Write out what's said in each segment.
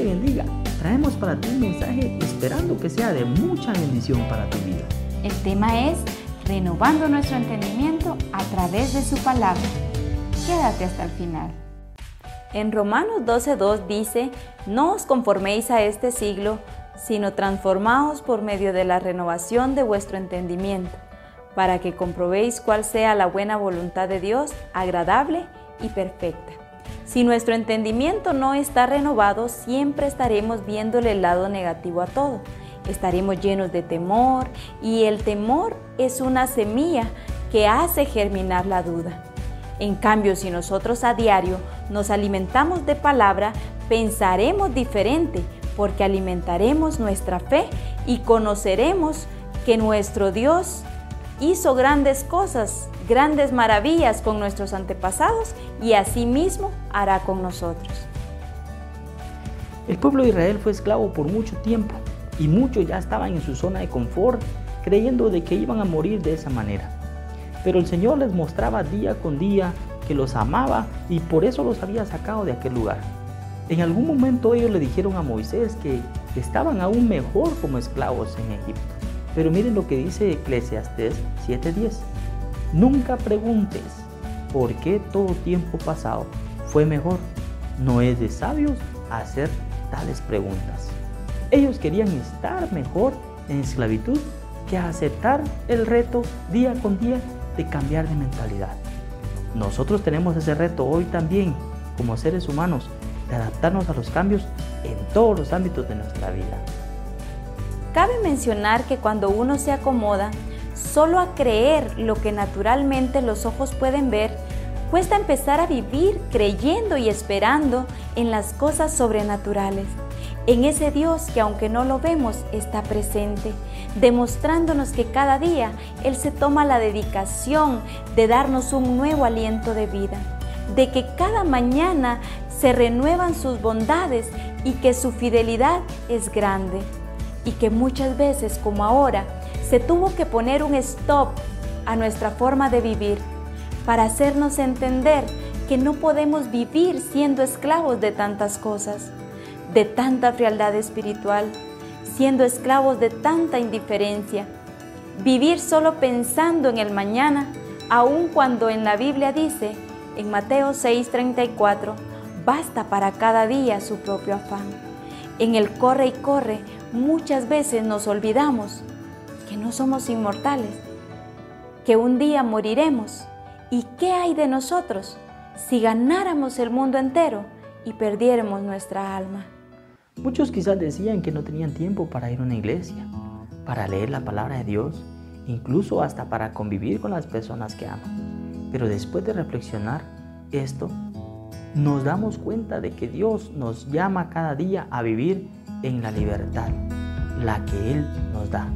te bendiga. Traemos para ti un mensaje esperando que sea de mucha bendición para tu vida. El tema es renovando nuestro entendimiento a través de su palabra. Quédate hasta el final. En Romanos 12.2 dice, no os conforméis a este siglo, sino transformaos por medio de la renovación de vuestro entendimiento, para que comprobéis cuál sea la buena voluntad de Dios, agradable y perfecta. Si nuestro entendimiento no está renovado, siempre estaremos viéndole el lado negativo a todo. Estaremos llenos de temor y el temor es una semilla que hace germinar la duda. En cambio, si nosotros a diario nos alimentamos de palabra, pensaremos diferente porque alimentaremos nuestra fe y conoceremos que nuestro Dios hizo grandes cosas, grandes maravillas con nuestros antepasados y asimismo hará con nosotros. El pueblo de Israel fue esclavo por mucho tiempo y muchos ya estaban en su zona de confort creyendo de que iban a morir de esa manera. Pero el Señor les mostraba día con día que los amaba y por eso los había sacado de aquel lugar. En algún momento ellos le dijeron a Moisés que estaban aún mejor como esclavos en Egipto. Pero miren lo que dice Eclesiastes 7:10. Nunca preguntes por qué todo tiempo pasado fue mejor. No es de sabios hacer tales preguntas. Ellos querían estar mejor en esclavitud que aceptar el reto día con día de cambiar de mentalidad. Nosotros tenemos ese reto hoy también como seres humanos de adaptarnos a los cambios en todos los ámbitos de nuestra vida. Cabe mencionar que cuando uno se acomoda solo a creer lo que naturalmente los ojos pueden ver, cuesta empezar a vivir creyendo y esperando en las cosas sobrenaturales, en ese Dios que aunque no lo vemos está presente, demostrándonos que cada día Él se toma la dedicación de darnos un nuevo aliento de vida, de que cada mañana se renuevan sus bondades y que su fidelidad es grande y que muchas veces, como ahora, se tuvo que poner un stop a nuestra forma de vivir para hacernos entender que no podemos vivir siendo esclavos de tantas cosas, de tanta frialdad espiritual, siendo esclavos de tanta indiferencia, vivir solo pensando en el mañana, aun cuando en la Biblia dice, en Mateo 6:34, basta para cada día su propio afán. En el corre y corre muchas veces nos olvidamos que no somos inmortales, que un día moriremos. ¿Y qué hay de nosotros si ganáramos el mundo entero y perdiéramos nuestra alma? Muchos quizás decían que no tenían tiempo para ir a una iglesia, para leer la palabra de Dios, incluso hasta para convivir con las personas que aman. Pero después de reflexionar esto, nos damos cuenta de que Dios nos llama cada día a vivir en la libertad, la que Él nos da,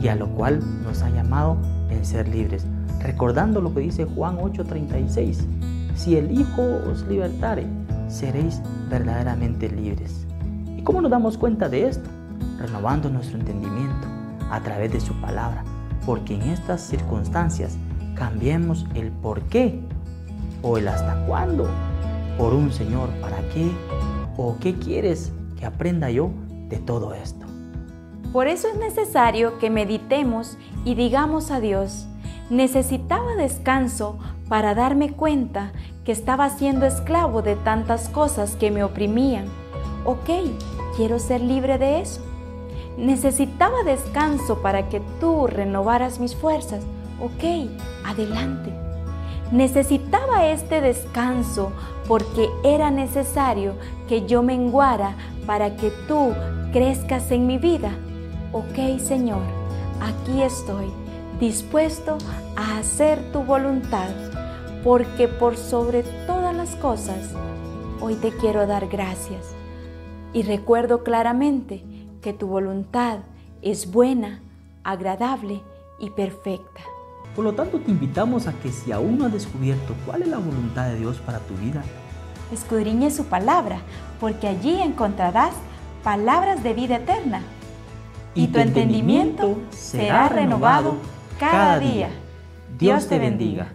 y a lo cual nos ha llamado en ser libres. Recordando lo que dice Juan 8:36, si el Hijo os libertare, seréis verdaderamente libres. ¿Y cómo nos damos cuenta de esto? Renovando nuestro entendimiento a través de su palabra, porque en estas circunstancias cambiemos el por qué o el hasta cuándo por un Señor, ¿para qué? ¿O qué quieres que aprenda yo de todo esto? Por eso es necesario que meditemos y digamos a Dios, necesitaba descanso para darme cuenta que estaba siendo esclavo de tantas cosas que me oprimían. Ok, quiero ser libre de eso. Necesitaba descanso para que tú renovaras mis fuerzas. Ok, adelante. Necesitaba este descanso porque era necesario que yo menguara para que tú crezcas en mi vida. Ok, Señor, aquí estoy, dispuesto a hacer tu voluntad, porque por sobre todas las cosas, hoy te quiero dar gracias. Y recuerdo claramente que tu voluntad es buena, agradable y perfecta. Por lo tanto, te invitamos a que si aún no has descubierto cuál es la voluntad de Dios para tu vida, escudriñe su palabra, porque allí encontrarás palabras de vida eterna. Y, tu entendimiento será renovado cada día. Dios te bendiga.